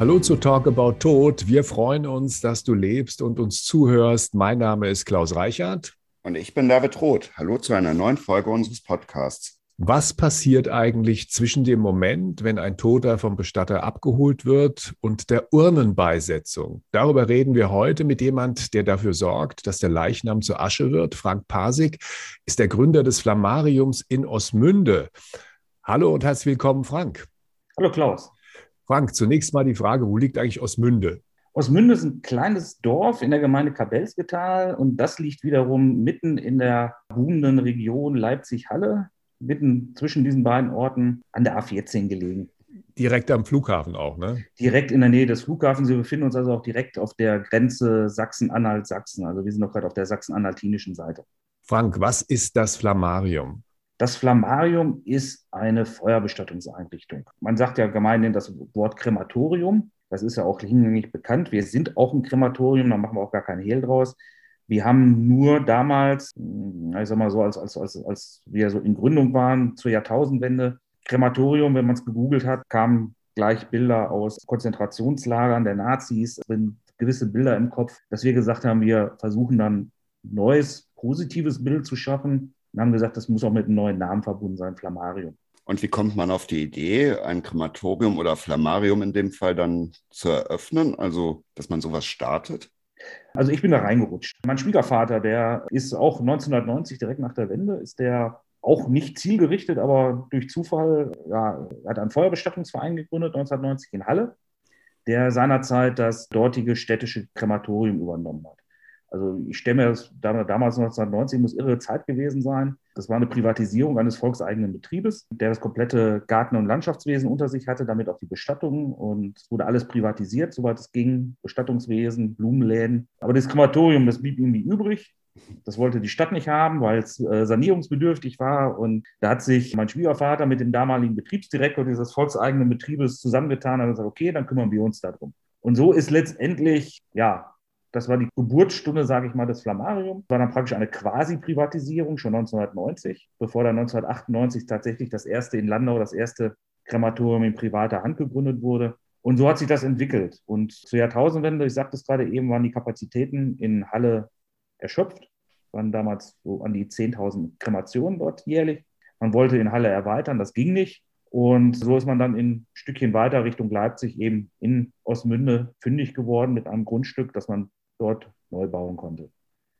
Hallo zu Talk About Tod. Wir freuen uns, dass du lebst und uns zuhörst. Mein Name ist Klaus Reichert. Und ich bin David Roth. Hallo zu einer neuen Folge unseres Podcasts. Was passiert eigentlich zwischen dem Moment, wenn ein Toter vom Bestatter abgeholt wird und der Urnenbeisetzung? Darüber reden wir heute mit jemand, der dafür sorgt, dass der Leichnam zur Asche wird. Frank Pasik ist der Gründer des Flammariums in Osmünde. Hallo und herzlich willkommen, Frank. Hallo Klaus. Frank, zunächst mal die Frage, wo liegt eigentlich Osmünde? Osmünde ist ein kleines Dorf in der Gemeinde Kabelsgetal und das liegt wiederum mitten in der boomenden Region Leipzig-Halle, mitten zwischen diesen beiden Orten an der A14 gelegen. Direkt am Flughafen auch, ne? Direkt in der Nähe des Flughafens. Wir befinden uns also auch direkt auf der Grenze Sachsen-Anhalt-Sachsen. Also wir sind noch gerade auf der sachsen-anhaltinischen Seite. Frank, was ist das Flammarium? Das Flammarium ist eine Feuerbestattungseinrichtung. Man sagt ja gemeinhin das Wort Krematorium. Das ist ja auch hinlänglich bekannt. Wir sind auch ein Krematorium, da machen wir auch gar keinen Hehl draus. Wir haben nur damals, hm, ich sag mal so, als, als, als, als wir so in Gründung waren, zur Jahrtausendwende, Krematorium, wenn man es gegoogelt hat, kamen gleich Bilder aus Konzentrationslagern der Nazis, gewisse Bilder im Kopf, dass wir gesagt haben, wir versuchen dann ein neues, positives Bild zu schaffen, und haben gesagt, das muss auch mit einem neuen Namen verbunden sein, Flammarium. Und wie kommt man auf die Idee, ein Krematorium oder Flammarium in dem Fall dann zu eröffnen? Also, dass man sowas startet? Also ich bin da reingerutscht. Mein Schwiegervater, der ist auch 1990, direkt nach der Wende, ist der auch nicht zielgerichtet, aber durch Zufall, ja, hat einen Feuerbestattungsverein gegründet, 1990 in Halle, der seinerzeit das dortige städtische Krematorium übernommen hat. Also ich stelle mir das damals 1990 muss irre Zeit gewesen sein. Das war eine Privatisierung eines volkseigenen Betriebes, der das komplette Garten- und Landschaftswesen unter sich hatte, damit auch die Bestattungen und es wurde alles privatisiert, soweit es ging. Bestattungswesen, Blumenläden. Aber das Krematorium, das blieb irgendwie übrig. Das wollte die Stadt nicht haben, weil es äh, sanierungsbedürftig war. Und da hat sich mein Schwiegervater mit dem damaligen Betriebsdirektor dieses volkseigenen Betriebes zusammengetan und gesagt, okay, dann kümmern wir uns darum. Und so ist letztendlich, ja, das war die Geburtsstunde, sage ich mal, des Flammariums. War dann praktisch eine Quasi-Privatisierung schon 1990, bevor dann 1998 tatsächlich das erste in Landau, das erste Krematorium in privater Hand gegründet wurde. Und so hat sich das entwickelt. Und zur Jahrtausendwende, ich sagte es gerade eben, waren die Kapazitäten in Halle erschöpft. Waren damals so an die 10.000 Kremationen dort jährlich. Man wollte in Halle erweitern, das ging nicht. Und so ist man dann ein Stückchen weiter Richtung Leipzig eben in Osmünde fündig geworden mit einem Grundstück, das man dort neu bauen konnte.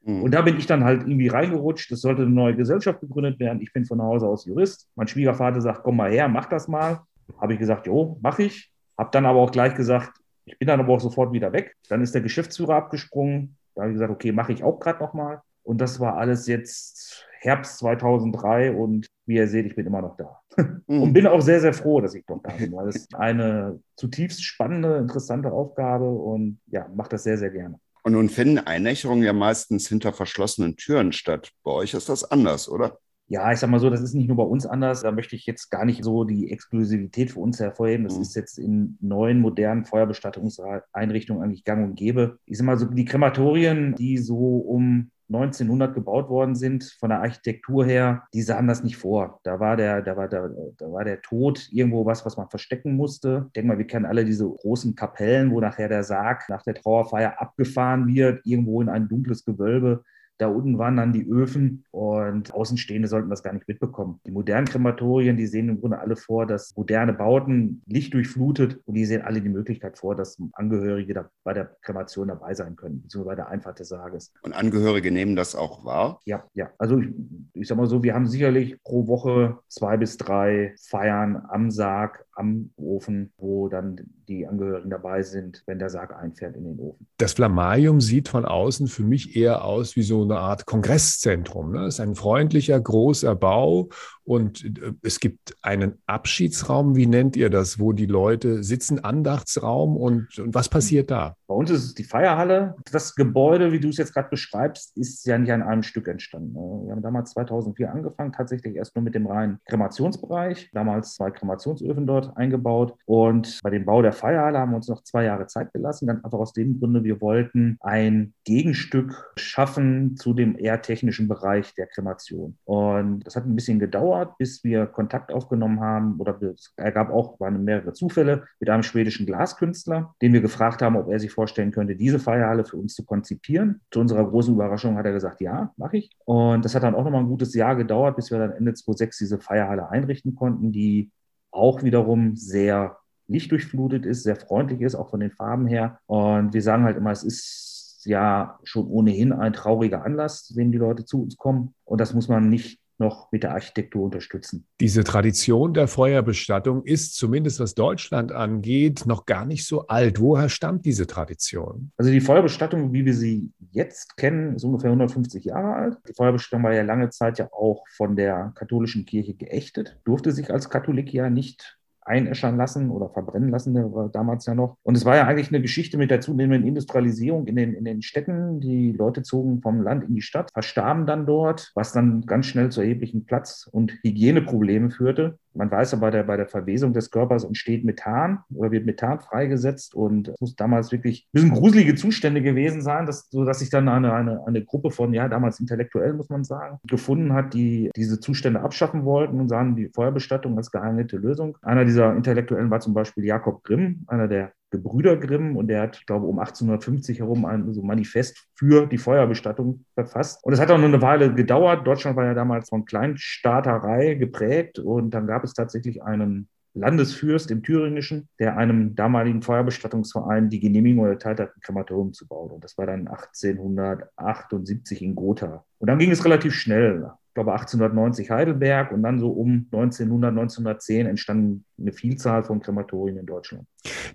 Mhm. Und da bin ich dann halt irgendwie reingerutscht. Es sollte eine neue Gesellschaft gegründet werden. Ich bin von Hause aus Jurist. Mein Schwiegervater sagt, komm mal her, mach das mal. Habe ich gesagt, jo, mach ich. Habe dann aber auch gleich gesagt, ich bin dann aber auch sofort wieder weg. Dann ist der Geschäftsführer abgesprungen. Da habe ich gesagt, okay, mache ich auch gerade nochmal. Und das war alles jetzt Herbst 2003 und wie ihr seht, ich bin immer noch da. Mhm. Und bin auch sehr, sehr froh, dass ich noch da bin, weil es eine zutiefst spannende, interessante Aufgabe und ja, mache das sehr, sehr gerne. Und nun finden Einnächerungen ja meistens hinter verschlossenen Türen statt. Bei euch ist das anders, oder? Ja, ich sag mal so, das ist nicht nur bei uns anders. Da möchte ich jetzt gar nicht so die Exklusivität für uns hervorheben. Das mhm. ist jetzt in neuen, modernen Feuerbestattungseinrichtungen eigentlich gang und gäbe. Ich sag mal so, die Krematorien, die so um 1900 gebaut worden sind, von der Architektur her, die sahen das nicht vor. Da war der, da war der, da war der Tod irgendwo was, was man verstecken musste. Ich denke mal, wir kennen alle diese großen Kapellen, wo nachher der Sarg nach der Trauerfeier abgefahren wird, irgendwo in ein dunkles Gewölbe. Da unten waren dann die Öfen und Außenstehende sollten das gar nicht mitbekommen. Die modernen Krematorien, die sehen im Grunde alle vor, dass moderne Bauten Licht durchflutet und die sehen alle die Möglichkeit vor, dass Angehörige da bei der Kremation dabei sein können, beziehungsweise bei der Einfahrt des Sarges. Und Angehörige nehmen das auch wahr? Ja, ja. Also ich, ich sag mal so, wir haben sicherlich pro Woche zwei bis drei Feiern am Sarg, am Ofen, wo dann die Angehörigen dabei sind, wenn der Sarg einfährt in den Ofen. Das Flammarium sieht von außen für mich eher aus wie so eine Art Kongresszentrum. Ne? Es ist ein freundlicher, großer Bau und äh, es gibt einen Abschiedsraum, wie nennt ihr das, wo die Leute sitzen, Andachtsraum und, und was passiert da? Bei uns ist es die Feierhalle. Das Gebäude, wie du es jetzt gerade beschreibst, ist ja nicht an einem Stück entstanden. Ne? Wir haben damals 2004 angefangen, tatsächlich erst nur mit dem reinen Kremationsbereich. Damals zwei Kremationsöfen dort Eingebaut. Und bei dem Bau der Feierhalle haben wir uns noch zwei Jahre Zeit gelassen. Dann einfach aus dem Grunde, wir wollten ein Gegenstück schaffen zu dem eher technischen Bereich der Kremation. Und das hat ein bisschen gedauert, bis wir Kontakt aufgenommen haben oder es ergab auch, waren mehrere Zufälle mit einem schwedischen Glaskünstler, den wir gefragt haben, ob er sich vorstellen könnte, diese Feierhalle für uns zu konzipieren. Zu unserer großen Überraschung hat er gesagt, ja, mache ich. Und das hat dann auch nochmal ein gutes Jahr gedauert, bis wir dann Ende 2006 diese Feierhalle einrichten konnten, die auch wiederum sehr lichtdurchflutet ist, sehr freundlich ist, auch von den Farben her. Und wir sagen halt immer, es ist ja schon ohnehin ein trauriger Anlass, wenn die Leute zu uns kommen. Und das muss man nicht noch mit der Architektur unterstützen. Diese Tradition der Feuerbestattung ist zumindest was Deutschland angeht noch gar nicht so alt. Woher stammt diese Tradition? Also die Feuerbestattung, wie wir sie jetzt kennen, ist ungefähr 150 Jahre alt. Die Feuerbestattung war ja lange Zeit ja auch von der katholischen Kirche geächtet, durfte sich als Katholik ja nicht einäschern lassen oder verbrennen lassen, damals ja noch. Und es war ja eigentlich eine Geschichte mit der zunehmenden Industrialisierung in den, in den Städten. Die Leute zogen vom Land in die Stadt, verstarben dann dort, was dann ganz schnell zu erheblichen Platz- und Hygieneproblemen führte. Man weiß aber, bei der, bei der Verwesung des Körpers entsteht Methan oder wird Methan freigesetzt und es muss damals wirklich ein bisschen gruselige Zustände gewesen sein, dass, sodass sich dann eine, eine, eine Gruppe von, ja, damals Intellektuellen, muss man sagen, gefunden hat, die diese Zustände abschaffen wollten und sahen die Feuerbestattung als geeignete Lösung. Einer dieser Intellektuellen war zum Beispiel Jakob Grimm, einer der Gebrüder Grimm und der hat, ich glaube, um 1850 herum ein so Manifest für die Feuerbestattung verfasst. Und es hat auch nur eine Weile gedauert. Deutschland war ja damals von Kleinstaaterei geprägt und dann gab es tatsächlich einen Landesfürst im Thüringischen, der einem damaligen Feuerbestattungsverein die Genehmigung erteilt hat, ein Krematorium zu bauen. Und das war dann 1878 in Gotha. Und dann ging es relativ schnell glaube 1890 Heidelberg und dann so um 1900, 1910 entstanden eine Vielzahl von Krematorien in Deutschland.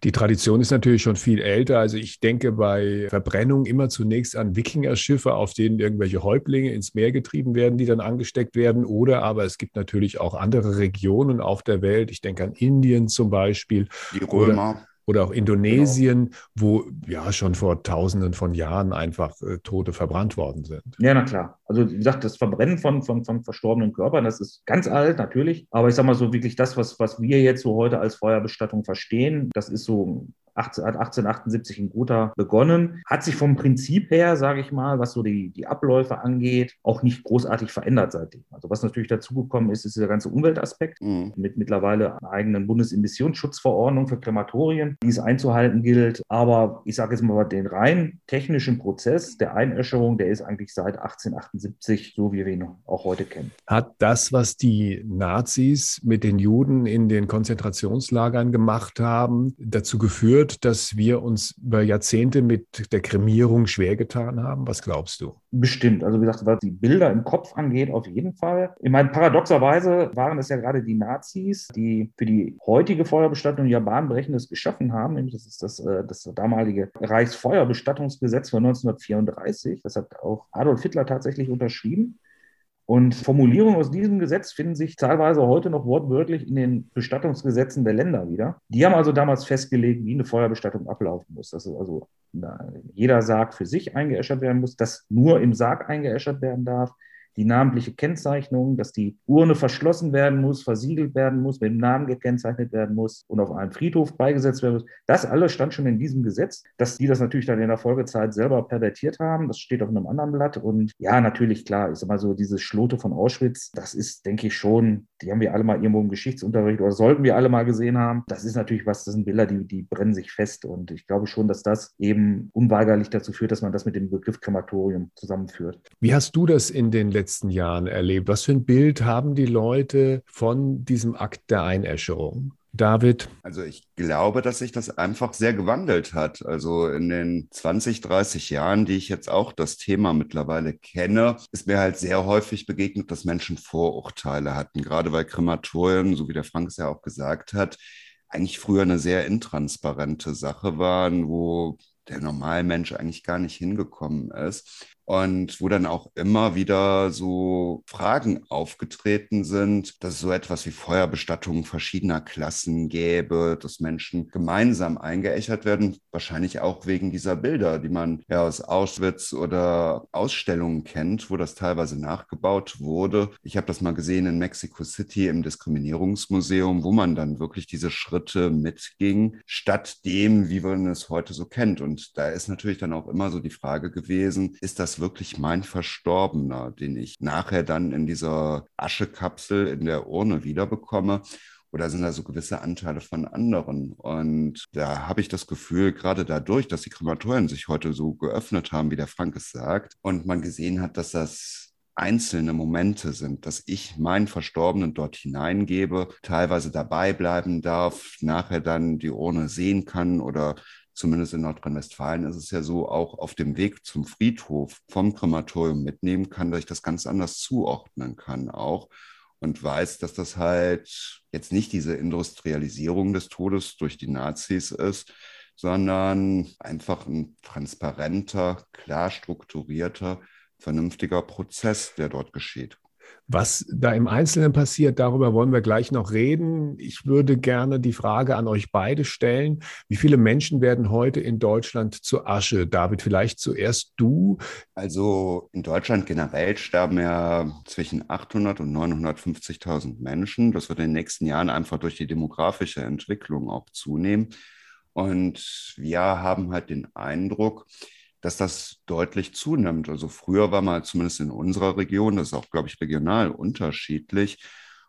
Die Tradition ist natürlich schon viel älter. Also ich denke bei Verbrennung immer zunächst an Wikingerschiffe, auf denen irgendwelche Häuptlinge ins Meer getrieben werden, die dann angesteckt werden. Oder aber es gibt natürlich auch andere Regionen auf der Welt. Ich denke an Indien zum Beispiel. Die Römer. Oder oder auch Indonesien, genau. wo ja schon vor Tausenden von Jahren einfach äh, Tote verbrannt worden sind. Ja, na klar. Also wie gesagt, das Verbrennen von, von, von verstorbenen Körpern, das ist ganz alt natürlich. Aber ich sage mal so wirklich das, was, was wir jetzt so heute als Feuerbestattung verstehen, das ist so 18, hat 1878 in Gotha begonnen, hat sich vom Prinzip her, sage ich mal, was so die, die Abläufe angeht, auch nicht großartig verändert seitdem. Also was natürlich dazugekommen ist, ist der ganze Umweltaspekt mhm. mit mittlerweile einer eigenen Bundesemissionsschutzverordnung für Krematorien, die es einzuhalten gilt. Aber ich sage jetzt mal, den rein technischen Prozess der Einäscherung, der ist eigentlich seit 1878 so, wie wir ihn auch heute kennen. Hat das, was die Nazis mit den Juden in den Konzentrationslagern gemacht haben, dazu geführt, geführt, dass wir uns über Jahrzehnte mit der Kremierung schwer getan haben? Was glaubst du? Bestimmt. Also wie gesagt, was die Bilder im Kopf angeht, auf jeden Fall. Ich meine, paradoxerweise waren es ja gerade die Nazis, die für die heutige Feuerbestattung ja bahnbrechendes geschaffen haben. Nämlich das ist das, äh, das damalige Reichsfeuerbestattungsgesetz von 1934. Das hat auch Adolf Hitler tatsächlich unterschrieben. Und Formulierungen aus diesem Gesetz finden sich teilweise heute noch wortwörtlich in den Bestattungsgesetzen der Länder wieder. Die haben also damals festgelegt, wie eine Feuerbestattung ablaufen muss. Dass also jeder Sarg für sich eingeäschert werden muss, dass nur im Sarg eingeäschert werden darf, die namentliche Kennzeichnung, dass die Urne verschlossen werden muss, versiegelt werden muss, mit dem Namen gekennzeichnet werden muss und auf einem Friedhof beigesetzt werden muss. Das alles stand schon in diesem Gesetz. Dass die das natürlich dann in der Folgezeit selber pervertiert haben, das steht auf einem anderen Blatt. Und ja, natürlich, klar, sag mal so, diese Schlote von Auschwitz, das ist, denke ich, schon, die haben wir alle mal irgendwo im Geschichtsunterricht oder sollten wir alle mal gesehen haben. Das ist natürlich was, das sind Bilder, die, die brennen sich fest. Und ich glaube schon, dass das eben unweigerlich dazu führt, dass man das mit dem Begriff Krematorium zusammenführt. Wie hast du das in den letzten Jahren erlebt? Was für ein Bild haben die Leute von diesem Akt der Einäscherung? David? Also ich glaube, dass sich das einfach sehr gewandelt hat. Also in den 20, 30 Jahren, die ich jetzt auch das Thema mittlerweile kenne, ist mir halt sehr häufig begegnet, dass Menschen Vorurteile hatten, gerade weil Krematorien, so wie der Frank es ja auch gesagt hat, eigentlich früher eine sehr intransparente Sache waren, wo der Normalmensch eigentlich gar nicht hingekommen ist. Und wo dann auch immer wieder so Fragen aufgetreten sind, dass es so etwas wie Feuerbestattungen verschiedener Klassen gäbe, dass Menschen gemeinsam eingeächert werden, wahrscheinlich auch wegen dieser Bilder, die man ja aus Auschwitz oder Ausstellungen kennt, wo das teilweise nachgebaut wurde. Ich habe das mal gesehen in Mexico City im Diskriminierungsmuseum, wo man dann wirklich diese Schritte mitging, statt dem, wie man es heute so kennt. Und da ist natürlich dann auch immer so die Frage gewesen, ist das wirklich mein Verstorbener, den ich nachher dann in dieser Aschekapsel in der Urne wiederbekomme? Oder sind da so gewisse Anteile von anderen? Und da habe ich das Gefühl, gerade dadurch, dass die Krematorien sich heute so geöffnet haben, wie der Frank es sagt, und man gesehen hat, dass das einzelne Momente sind, dass ich meinen Verstorbenen dort hineingebe, teilweise dabei bleiben darf, nachher dann die Urne sehen kann oder zumindest in Nordrhein-Westfalen ist es ja so, auch auf dem Weg zum Friedhof vom Krematorium mitnehmen kann, dass ich das ganz anders zuordnen kann auch und weiß, dass das halt jetzt nicht diese Industrialisierung des Todes durch die Nazis ist, sondern einfach ein transparenter, klar strukturierter, vernünftiger Prozess, der dort geschieht. Was da im Einzelnen passiert, darüber wollen wir gleich noch reden. Ich würde gerne die Frage an euch beide stellen. Wie viele Menschen werden heute in Deutschland zu Asche? David, vielleicht zuerst du. Also in Deutschland generell sterben ja zwischen 800 und 950.000 Menschen. Das wird in den nächsten Jahren einfach durch die demografische Entwicklung auch zunehmen. Und wir haben halt den Eindruck, dass das deutlich zunimmt. Also früher war mal zumindest in unserer Region, das ist auch, glaube ich, regional unterschiedlich,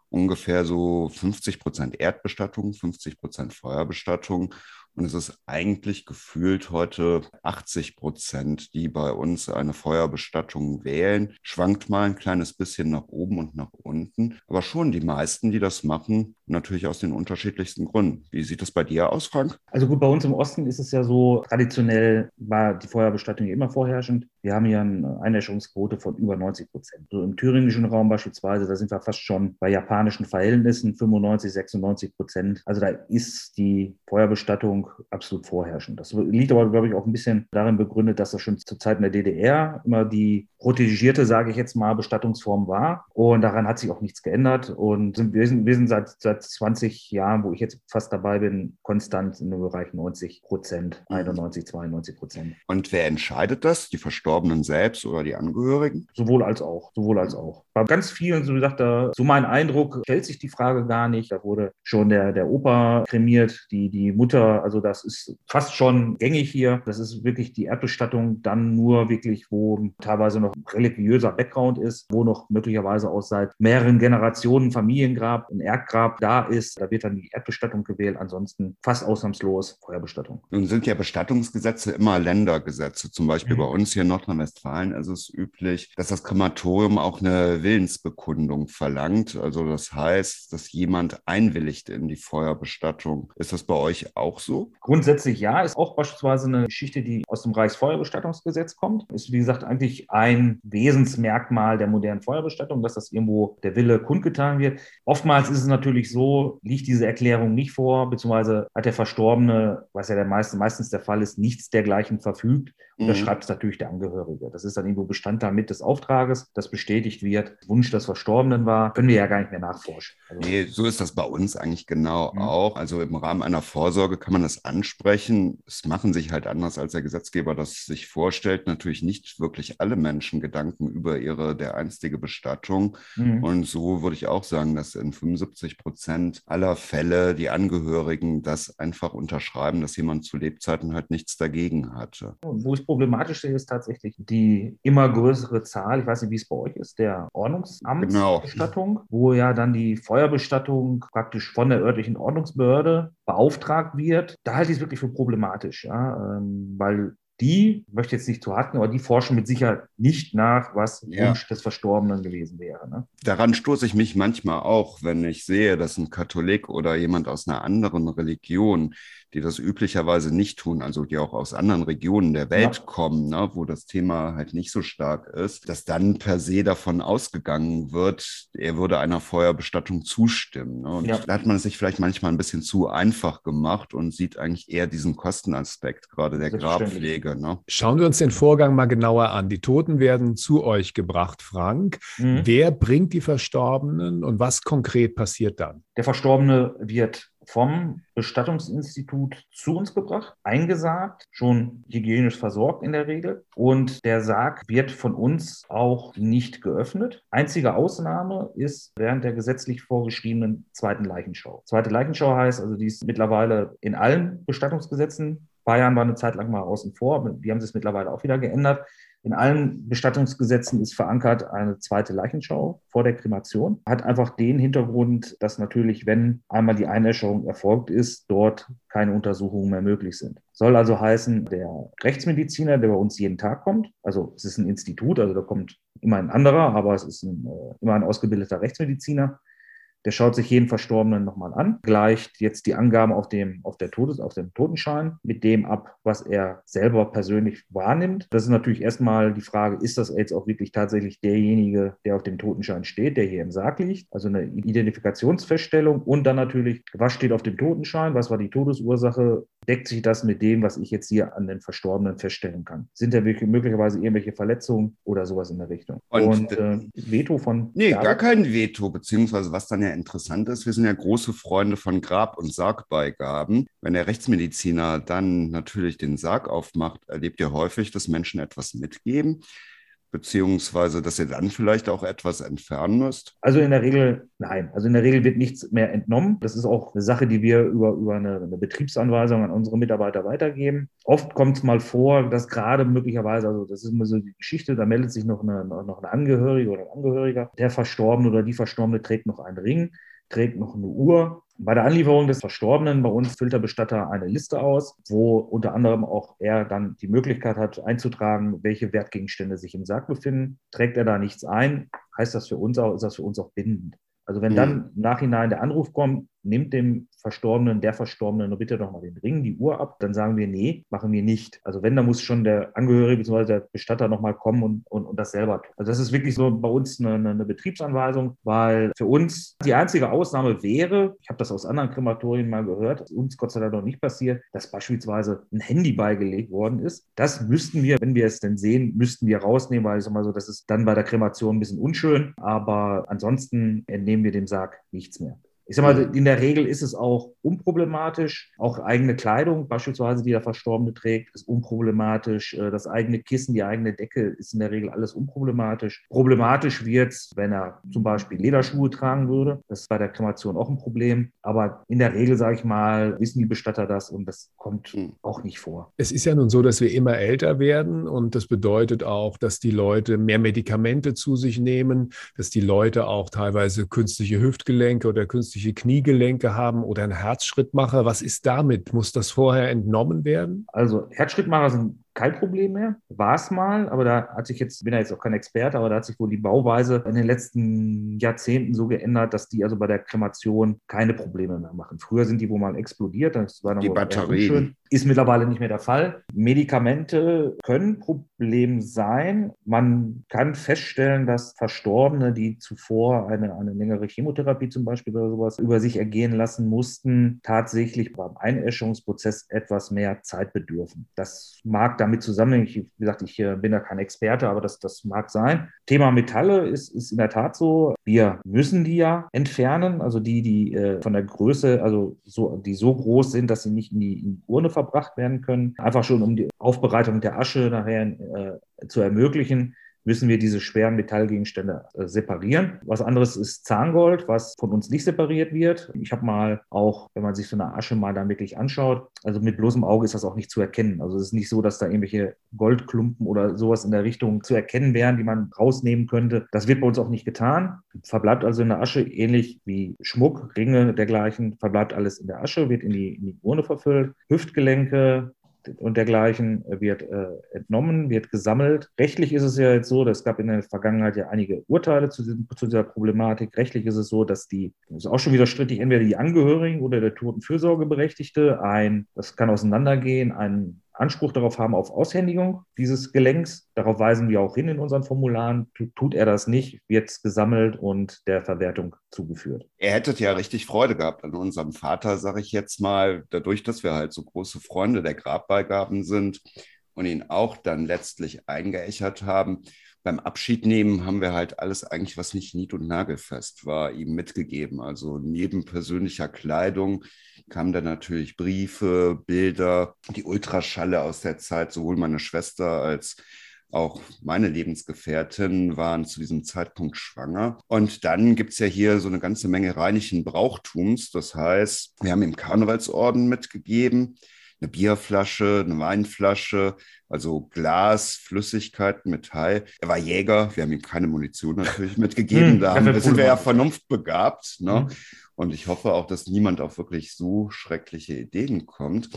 ungefähr so 50 Prozent Erdbestattung, 50 Prozent Feuerbestattung und es ist eigentlich gefühlt heute 80 Prozent, die bei uns eine Feuerbestattung wählen. Schwankt mal ein kleines bisschen nach oben und nach unten. Aber schon die meisten, die das machen, natürlich aus den unterschiedlichsten Gründen. Wie sieht das bei dir aus, Frank? Also gut, bei uns im Osten ist es ja so, traditionell war die Feuerbestattung immer vorherrschend. Wir haben hier eine Einäscherungsquote von über 90 Prozent. So im thüringischen Raum beispielsweise, da sind wir fast schon bei japanischen Verhältnissen 95, 96 Prozent. Also da ist die Feuerbestattung absolut vorherrschend. Das liegt aber, glaube ich, auch ein bisschen darin begründet, dass das schon zu Zeiten der DDR immer die protegierte, sage ich jetzt mal, Bestattungsform war. Und daran hat sich auch nichts geändert. Und sind, wir, sind, wir sind seit, seit 20 Jahren, wo ich jetzt fast dabei bin, konstant in dem Bereich 90 Prozent, 91, 92 Prozent. Und wer entscheidet das? Die Verstorbenen selbst oder die Angehörigen? Sowohl als auch. Sowohl als auch. Bei ganz vielen, so wie gesagt, da, so mein Eindruck, stellt sich die Frage gar nicht. Da wurde schon der, der Opa kremiert, die, die Mutter, also das ist fast schon gängig hier. Das ist wirklich die Erdbestattung dann nur wirklich, wo teilweise noch religiöser Background ist, wo noch möglicherweise auch seit mehreren Generationen Familiengrab, ein Erdgrab da ist. Da wird dann die Erdbestattung gewählt. Ansonsten fast ausnahmslos Feuerbestattung. Nun sind ja Bestattungsgesetze immer Ländergesetze. Zum Beispiel mhm. bei uns hier in Nordrhein-Westfalen ist es üblich, dass das Krematorium auch eine Willensbekundung verlangt. Also das heißt, dass jemand einwilligt in die Feuerbestattung. Ist das bei euch auch so? Grundsätzlich ja, ist auch beispielsweise eine Geschichte, die aus dem Reichsfeuerbestattungsgesetz kommt. Ist wie gesagt eigentlich ein Wesensmerkmal der modernen Feuerbestattung, dass das irgendwo der Wille kundgetan wird. Oftmals ist es natürlich so, liegt diese Erklärung nicht vor, beziehungsweise hat der Verstorbene, was ja der meiste, meistens der Fall ist, nichts dergleichen verfügt. Und das mhm. schreibt es natürlich der Angehörige. Das ist dann irgendwo Bestandteil mit des Auftrages, das bestätigt wird. Wunsch des Verstorbenen war, können wir ja gar nicht mehr nachforschen. Also, nee, so ist das bei uns eigentlich genau mhm. auch. Also im Rahmen einer Vorsorge kann man das ansprechen. Es machen sich halt anders, als der Gesetzgeber das sich vorstellt, natürlich nicht wirklich alle Menschen Gedanken über ihre dereinstige Bestattung. Mhm. Und so würde ich auch sagen, dass in 75 Prozent aller Fälle die Angehörigen das einfach unterschreiben, dass jemand zu Lebzeiten halt nichts dagegen hatte. Wo ich problematisch sehe, ist tatsächlich die immer größere Zahl, ich weiß nicht, wie es bei euch ist, der Ordnungsamtsbestattung, genau. wo ja dann die Feuerbestattung praktisch von der örtlichen Ordnungsbehörde beauftragt wird. Da halte ich es wirklich für problematisch, ja, ähm, weil die, ich möchte jetzt nicht zu hatten, aber die forschen mit Sicherheit nicht nach, was ja. Wunsch des Verstorbenen gewesen wäre. Ne? Daran stoße ich mich manchmal auch, wenn ich sehe, dass ein Katholik oder jemand aus einer anderen Religion die das üblicherweise nicht tun, also die auch aus anderen Regionen der Welt ja. kommen, ne, wo das Thema halt nicht so stark ist, dass dann per se davon ausgegangen wird, er würde einer Feuerbestattung zustimmen. Ne? Und ja. da hat man es sich vielleicht manchmal ein bisschen zu einfach gemacht und sieht eigentlich eher diesen Kostenaspekt gerade der Grabpflege. Ne? Schauen wir uns den Vorgang mal genauer an. Die Toten werden zu euch gebracht, Frank. Mhm. Wer bringt die Verstorbenen und was konkret passiert dann? Der Verstorbene wird vom Bestattungsinstitut zu uns gebracht, eingesagt, schon hygienisch versorgt in der Regel. Und der Sarg wird von uns auch nicht geöffnet. Einzige Ausnahme ist während der gesetzlich vorgeschriebenen zweiten Leichenschau. Zweite Leichenschau heißt also, die ist mittlerweile in allen Bestattungsgesetzen Bayern war eine Zeit lang mal außen vor, die haben sich mittlerweile auch wieder geändert. In allen Bestattungsgesetzen ist verankert eine zweite Leichenschau vor der Kremation. Hat einfach den Hintergrund, dass natürlich, wenn einmal die Einäscherung erfolgt ist, dort keine Untersuchungen mehr möglich sind. Soll also heißen, der Rechtsmediziner, der bei uns jeden Tag kommt, also es ist ein Institut, also da kommt immer ein anderer, aber es ist ein, äh, immer ein ausgebildeter Rechtsmediziner, der schaut sich jeden Verstorbenen nochmal an, gleicht jetzt die Angaben auf dem, auf, der Todes-, auf dem Totenschein mit dem ab, was er selber persönlich wahrnimmt. Das ist natürlich erstmal die Frage, ist das jetzt auch wirklich tatsächlich derjenige, der auf dem Totenschein steht, der hier im Sarg liegt? Also eine Identifikationsfeststellung und dann natürlich, was steht auf dem Totenschein, was war die Todesursache, deckt sich das mit dem, was ich jetzt hier an den Verstorbenen feststellen kann? Sind da möglicherweise irgendwelche Verletzungen oder sowas in der Richtung? Und, und äh, Veto von. Nee, David? gar kein Veto, beziehungsweise was dann ja interessant ist, wir sind ja große Freunde von Grab- und Sargbeigaben. Wenn der Rechtsmediziner dann natürlich den Sarg aufmacht, erlebt ihr häufig, dass Menschen etwas mitgeben beziehungsweise dass ihr dann vielleicht auch etwas entfernen müsst? Also in der Regel nein. Also in der Regel wird nichts mehr entnommen. Das ist auch eine Sache, die wir über, über eine, eine Betriebsanweisung an unsere Mitarbeiter weitergeben. Oft kommt es mal vor, dass gerade möglicherweise, also das ist immer so die Geschichte, da meldet sich noch eine, noch eine Angehörige oder ein Angehöriger, der Verstorbene oder die Verstorbene trägt noch einen Ring trägt noch eine Uhr. Bei der Anlieferung des Verstorbenen bei uns füllt der Bestatter eine Liste aus, wo unter anderem auch er dann die Möglichkeit hat einzutragen, welche Wertgegenstände sich im Sarg befinden. Trägt er da nichts ein, heißt das für uns auch, ist das für uns auch bindend. Also wenn dann mhm. im Nachhinein der Anruf kommt, nimmt dem Verstorbenen, der Verstorbenen bitte nochmal den Ring, die Uhr ab, dann sagen wir, nee, machen wir nicht. Also wenn, dann muss schon der Angehörige bzw. der Bestatter nochmal kommen und, und, und das selber tun. Also das ist wirklich so bei uns eine, eine Betriebsanweisung, weil für uns die einzige Ausnahme wäre, ich habe das aus anderen Krematorien mal gehört, uns Gott sei Dank noch nicht passiert, dass beispielsweise ein Handy beigelegt worden ist. Das müssten wir, wenn wir es denn sehen, müssten wir rausnehmen, weil ich sag mal so, das ist dann bei der Kremation ein bisschen unschön, aber ansonsten entnehmen wir dem Sarg nichts mehr. Ich sag mal, in der Regel ist es auch unproblematisch. Auch eigene Kleidung, beispielsweise, die der Verstorbene trägt, ist unproblematisch. Äh, das eigene Kissen, die eigene Decke ist in der Regel alles unproblematisch. Problematisch wird es, wenn er zum Beispiel Lederschuhe tragen würde. Das ist bei der Kremation auch ein Problem. Aber in der Regel, sage ich mal, wissen die Bestatter das und das kommt hm. auch nicht vor. Es ist ja nun so, dass wir immer älter werden und das bedeutet auch, dass die Leute mehr Medikamente zu sich nehmen, dass die Leute auch teilweise künstliche Hüftgelenke oder künstliche künstliche Kniegelenke haben oder einen Herzschrittmacher. Was ist damit? Muss das vorher entnommen werden? Also Herzschrittmacher sind kein Problem mehr. War es mal, aber da hat sich jetzt, bin ja jetzt auch kein Experte, aber da hat sich wohl die Bauweise in den letzten Jahrzehnten so geändert, dass die also bei der Kremation keine Probleme mehr machen. Früher sind die wohl mal explodiert, das war dann die Batterien. Ist mittlerweile nicht mehr der Fall. Medikamente können Problem sein. Man kann feststellen, dass Verstorbene, die zuvor eine, eine längere Chemotherapie zum Beispiel oder sowas über sich ergehen lassen mussten, tatsächlich beim Einäscherungsprozess etwas mehr Zeit bedürfen. Das mag damit zusammenhängen. Ich, wie gesagt, ich äh, bin da kein Experte, aber das, das mag sein. Thema Metalle ist, ist in der Tat so. Wir müssen die ja entfernen, also die, die äh, von der Größe, also so, die so groß sind, dass sie nicht in die, in die Urne verbracht werden können. Einfach schon, um die Aufbereitung der Asche nachher äh, zu ermöglichen müssen wir diese schweren Metallgegenstände äh, separieren. Was anderes ist Zahngold, was von uns nicht separiert wird. Ich habe mal auch, wenn man sich so eine Asche mal dann wirklich anschaut, also mit bloßem Auge ist das auch nicht zu erkennen. Also es ist nicht so, dass da irgendwelche Goldklumpen oder sowas in der Richtung zu erkennen wären, die man rausnehmen könnte. Das wird bei uns auch nicht getan. Verbleibt also in der Asche ähnlich wie Schmuck, Ringe dergleichen, verbleibt alles in der Asche, wird in die, in die Urne verfüllt. Hüftgelenke, und dergleichen wird äh, entnommen, wird gesammelt. Rechtlich ist es ja jetzt so, dass es gab in der Vergangenheit ja einige Urteile zu, zu dieser Problematik. Rechtlich ist es so, dass die, das ist auch schon wieder strittig, entweder die Angehörigen oder der Totenfürsorgeberechtigte ein, das kann auseinandergehen, ein Anspruch darauf haben auf Aushändigung dieses Gelenks. Darauf weisen wir auch hin in unseren Formularen. Tut er das nicht, wird es gesammelt und der Verwertung zugeführt. Er hätte ja richtig Freude gehabt an unserem Vater, sage ich jetzt mal, dadurch, dass wir halt so große Freunde der Grabbeigaben sind und ihn auch dann letztlich eingeächert haben. Beim Abschiednehmen haben wir halt alles eigentlich, was nicht nied- und nagelfest war, ihm mitgegeben. Also neben persönlicher Kleidung kamen dann natürlich Briefe, Bilder, die Ultraschalle aus der Zeit, sowohl meine Schwester als auch meine Lebensgefährtin waren zu diesem Zeitpunkt schwanger. Und dann gibt es ja hier so eine ganze Menge reinlichen Brauchtums. Das heißt, wir haben ihm Karnevalsorden mitgegeben, eine Bierflasche, eine Weinflasche, also Glas, Flüssigkeit, Metall. Er war Jäger, wir haben ihm keine Munition natürlich mitgegeben. Hm, da sind wir ja vernunftbegabt. Ne? Hm. Und ich hoffe auch, dass niemand auf wirklich so schreckliche Ideen kommt.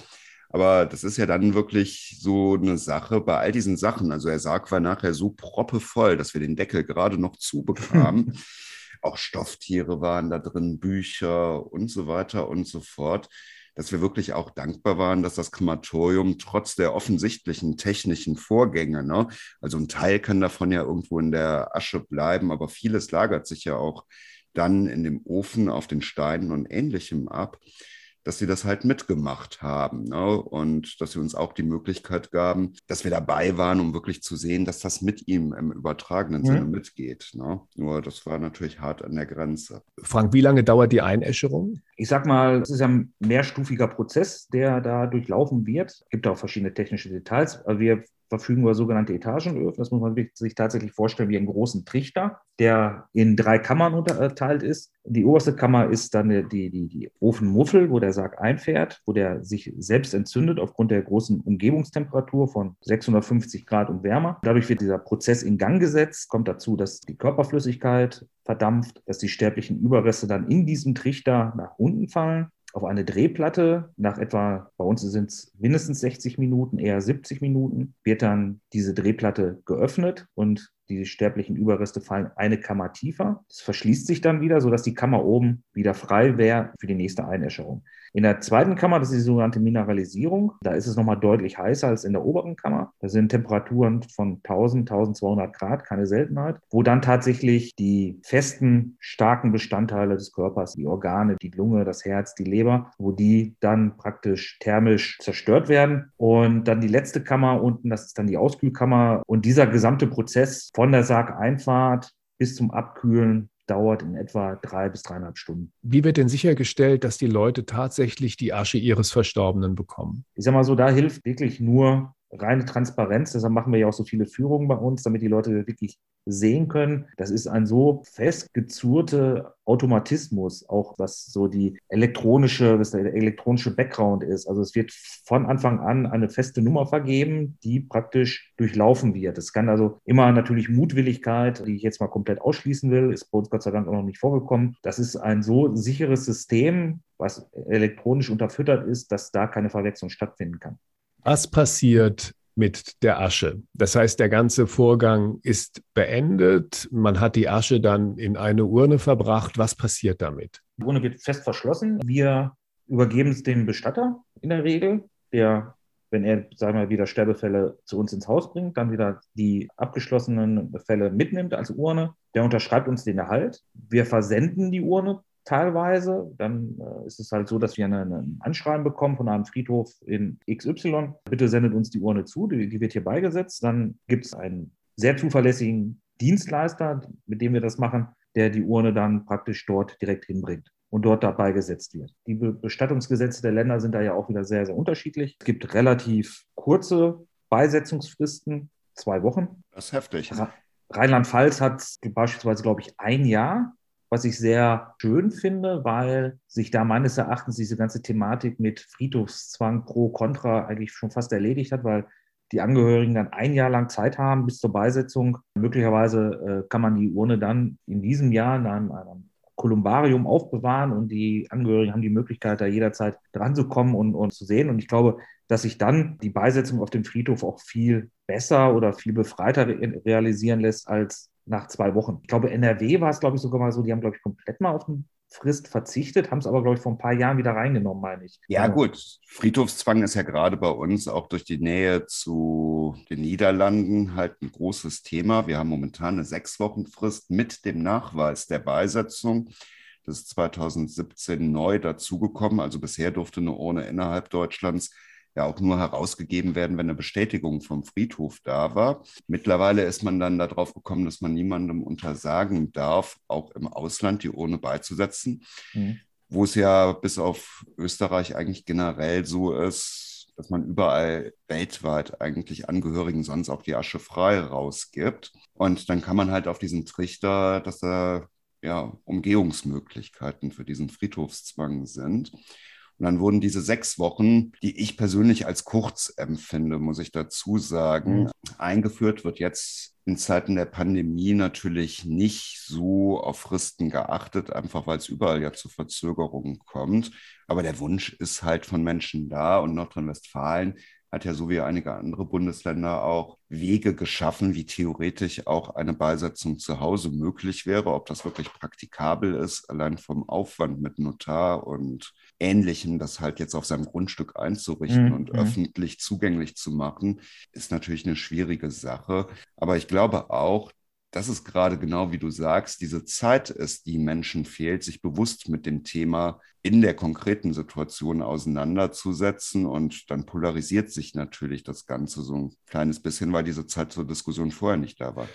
Aber das ist ja dann wirklich so eine Sache bei all diesen Sachen. Also der Sarg war nachher so proppevoll, dass wir den Deckel gerade noch zubekamen. auch Stofftiere waren da drin, Bücher und so weiter und so fort, dass wir wirklich auch dankbar waren, dass das Krematorium trotz der offensichtlichen technischen Vorgänge, ne, also ein Teil kann davon ja irgendwo in der Asche bleiben, aber vieles lagert sich ja auch dann in dem Ofen auf den Steinen und ähnlichem ab, dass sie das halt mitgemacht haben ne? und dass sie uns auch die Möglichkeit gaben, dass wir dabei waren, um wirklich zu sehen, dass das mit ihm im übertragenen. Sinne mitgeht. Ne? Nur das war natürlich hart an der Grenze. Frank, wie lange dauert die Einäscherung? Ich sag mal, es ist ja ein mehrstufiger Prozess, der da durchlaufen wird. Es gibt auch verschiedene technische Details. Aber wir verfügen über sogenannte Etagenöfen. Das muss man sich tatsächlich vorstellen wie einen großen Trichter, der in drei Kammern unterteilt ist. Die oberste Kammer ist dann die, die, die Ofenmuffel, wo der Sarg einfährt, wo der sich selbst entzündet aufgrund der großen Umgebungstemperatur von 650 Grad und wärmer. Dadurch wird dieser Prozess in Gang gesetzt, kommt dazu, dass die Körperflüssigkeit verdampft, dass die sterblichen Überreste dann in diesem Trichter nach unten fallen auf eine Drehplatte. Nach etwa, bei uns sind es mindestens 60 Minuten, eher 70 Minuten, wird dann diese Drehplatte geöffnet und die sterblichen Überreste fallen eine Kammer tiefer. Es verschließt sich dann wieder, sodass die Kammer oben wieder frei wäre für die nächste Einäscherung. In der zweiten Kammer, das ist die sogenannte Mineralisierung, da ist es nochmal deutlich heißer als in der oberen Kammer. Da sind Temperaturen von 1000, 1200 Grad, keine Seltenheit, wo dann tatsächlich die festen, starken Bestandteile des Körpers, die Organe, die Lunge, das Herz, die Leber, wo die dann praktisch thermisch zerstört werden. Und dann die letzte Kammer unten, das ist dann die Auskühlkammer. Und dieser gesamte Prozess von der Sargeinfahrt bis zum Abkühlen dauert in etwa drei bis dreieinhalb Stunden. Wie wird denn sichergestellt, dass die Leute tatsächlich die Asche ihres Verstorbenen bekommen? Ich sage mal so, da hilft wirklich nur reine Transparenz. Deshalb machen wir ja auch so viele Führungen bei uns, damit die Leute wirklich sehen können. Das ist ein so festgezurrte Automatismus, auch was so die elektronische, was der elektronische Background ist. Also es wird von Anfang an eine feste Nummer vergeben, die praktisch durchlaufen wird. Es kann also immer natürlich Mutwilligkeit, die ich jetzt mal komplett ausschließen will, ist bei uns Gott sei Dank auch noch nicht vorgekommen. Das ist ein so sicheres System, was elektronisch unterfüttert ist, dass da keine Verwechslung stattfinden kann. Was passiert mit der Asche? Das heißt, der ganze Vorgang ist beendet. Man hat die Asche dann in eine Urne verbracht. Was passiert damit? Die Urne wird fest verschlossen. Wir übergeben es dem Bestatter in der Regel, der wenn er, sagen wir, wieder Sterbefälle zu uns ins Haus bringt, dann wieder die abgeschlossenen Fälle mitnimmt als Urne. Der unterschreibt uns den Erhalt. Wir versenden die Urne teilweise. Dann äh, ist es halt so, dass wir ein Anschreiben bekommen von einem Friedhof in XY. Bitte sendet uns die Urne zu, die, die wird hier beigesetzt. Dann gibt es einen sehr zuverlässigen Dienstleister, mit dem wir das machen, der die Urne dann praktisch dort direkt hinbringt und dort dabei gesetzt wird. Die Bestattungsgesetze der Länder sind da ja auch wieder sehr, sehr unterschiedlich. Es gibt relativ kurze Beisetzungsfristen, zwei Wochen. Das ist heftig. Rheinland-Pfalz hat beispielsweise, glaube ich, ein Jahr was ich sehr schön finde, weil sich da meines Erachtens diese ganze Thematik mit Friedhofszwang pro contra eigentlich schon fast erledigt hat, weil die Angehörigen dann ein Jahr lang Zeit haben bis zur Beisetzung. Möglicherweise äh, kann man die Urne dann in diesem Jahr, in einem, einem Kolumbarium aufbewahren und die Angehörigen haben die Möglichkeit, da jederzeit dran zu kommen und, und zu sehen. Und ich glaube, dass sich dann die Beisetzung auf dem Friedhof auch viel besser oder viel befreiter re realisieren lässt als nach zwei Wochen. Ich glaube, NRW war es, glaube ich, sogar mal so, die haben, glaube ich, komplett mal auf den Frist verzichtet, haben es aber, glaube ich, vor ein paar Jahren wieder reingenommen, meine ich. Ja, also, gut. Friedhofszwang ist ja gerade bei uns auch durch die Nähe zu den Niederlanden halt ein großes Thema. Wir haben momentan eine sechs Wochen Frist mit dem Nachweis der Beisetzung. Das ist 2017 neu dazugekommen. Also bisher durfte eine Urne innerhalb Deutschlands ja auch nur herausgegeben werden, wenn eine Bestätigung vom Friedhof da war. Mittlerweile ist man dann darauf gekommen, dass man niemandem untersagen darf, auch im Ausland die Urne beizusetzen, mhm. wo es ja bis auf Österreich eigentlich generell so ist, dass man überall weltweit eigentlich Angehörigen sonst auch die Asche frei rausgibt. Und dann kann man halt auf diesen Trichter, dass da ja, Umgehungsmöglichkeiten für diesen Friedhofszwang sind. Und dann wurden diese sechs Wochen, die ich persönlich als kurz empfinde, muss ich dazu sagen, mhm. eingeführt, wird jetzt in Zeiten der Pandemie natürlich nicht so auf Fristen geachtet, einfach weil es überall ja zu Verzögerungen kommt. Aber der Wunsch ist halt von Menschen da und Nordrhein-Westfalen hat ja so wie einige andere Bundesländer auch Wege geschaffen, wie theoretisch auch eine Beisetzung zu Hause möglich wäre. Ob das wirklich praktikabel ist, allein vom Aufwand mit Notar und Ähnlichem, das halt jetzt auf seinem Grundstück einzurichten mhm. und mhm. öffentlich zugänglich zu machen, ist natürlich eine schwierige Sache. Aber ich glaube auch, dass es gerade genau wie du sagst, diese Zeit ist, die Menschen fehlt, sich bewusst mit dem Thema in der konkreten Situation auseinanderzusetzen. Und dann polarisiert sich natürlich das Ganze so ein kleines bisschen, weil diese Zeit zur Diskussion vorher nicht da war.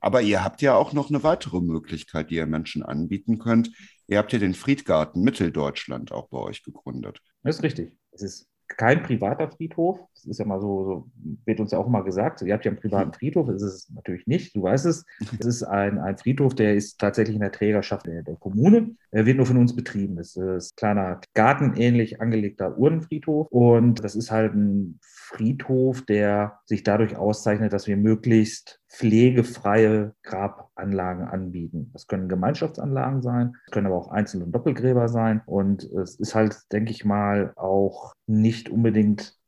Aber ihr habt ja auch noch eine weitere Möglichkeit, die ihr Menschen anbieten könnt. Ihr habt ja den Friedgarten Mitteldeutschland auch bei euch gegründet. Das ist richtig. Es ist kein privater Friedhof. Das ist ja mal so, so, wird uns ja auch mal gesagt. Ihr habt ja einen privaten. Friedhof, das ist es natürlich nicht, du weißt es. Es ist ein, ein Friedhof, der ist tatsächlich in der Trägerschaft der, der Kommune. Er wird nur von uns betrieben. Es ist ein kleiner gartenähnlich angelegter Urnenfriedhof und das ist halt ein Friedhof, der sich dadurch auszeichnet, dass wir möglichst pflegefreie Grabanlagen anbieten. Das können Gemeinschaftsanlagen sein, können aber auch Einzel- und Doppelgräber sein. Und es ist halt, denke ich mal, auch nicht unbedingt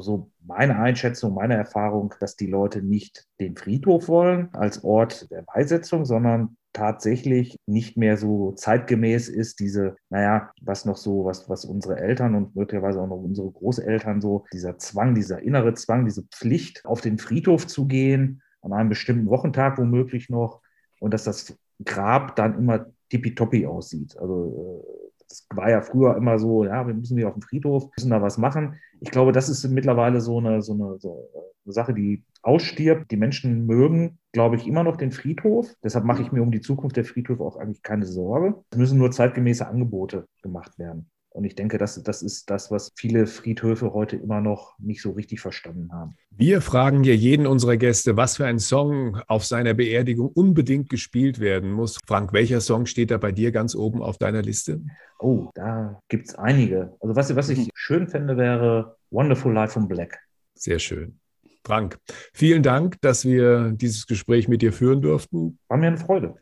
so meine Einschätzung, meine Erfahrung, dass die Leute nicht den Friedhof wollen als Ort der Beisetzung, sondern tatsächlich nicht mehr so zeitgemäß ist, diese, naja, was noch so, was, was unsere Eltern und möglicherweise auch noch unsere Großeltern so, dieser Zwang, dieser innere Zwang, diese Pflicht, auf den Friedhof zu gehen, an einem bestimmten Wochentag womöglich noch, und dass das Grab dann immer tippitoppi aussieht. Also äh, das war ja früher immer so, ja, wir müssen wieder auf den Friedhof, müssen da was machen. Ich glaube, das ist mittlerweile so eine, so eine, so eine Sache, die ausstirbt. Die Menschen mögen, glaube ich, immer noch den Friedhof. Deshalb mache ich mir um die Zukunft der Friedhöfe auch eigentlich keine Sorge. Es müssen nur zeitgemäße Angebote gemacht werden. Und ich denke, das, das ist das, was viele Friedhöfe heute immer noch nicht so richtig verstanden haben. Wir fragen ja jeden unserer Gäste, was für ein Song auf seiner Beerdigung unbedingt gespielt werden muss. Frank, welcher Song steht da bei dir ganz oben auf deiner Liste? Oh, da gibt es einige. Also was, was ich mhm. schön fände, wäre Wonderful Life from Black. Sehr schön. Frank, vielen Dank, dass wir dieses Gespräch mit dir führen durften. War mir eine Freude.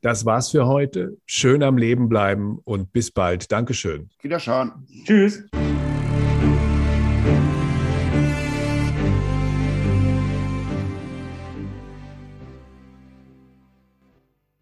Das war's für heute. Schön am Leben bleiben und bis bald. Dankeschön. Wiederschauen. Tschüss.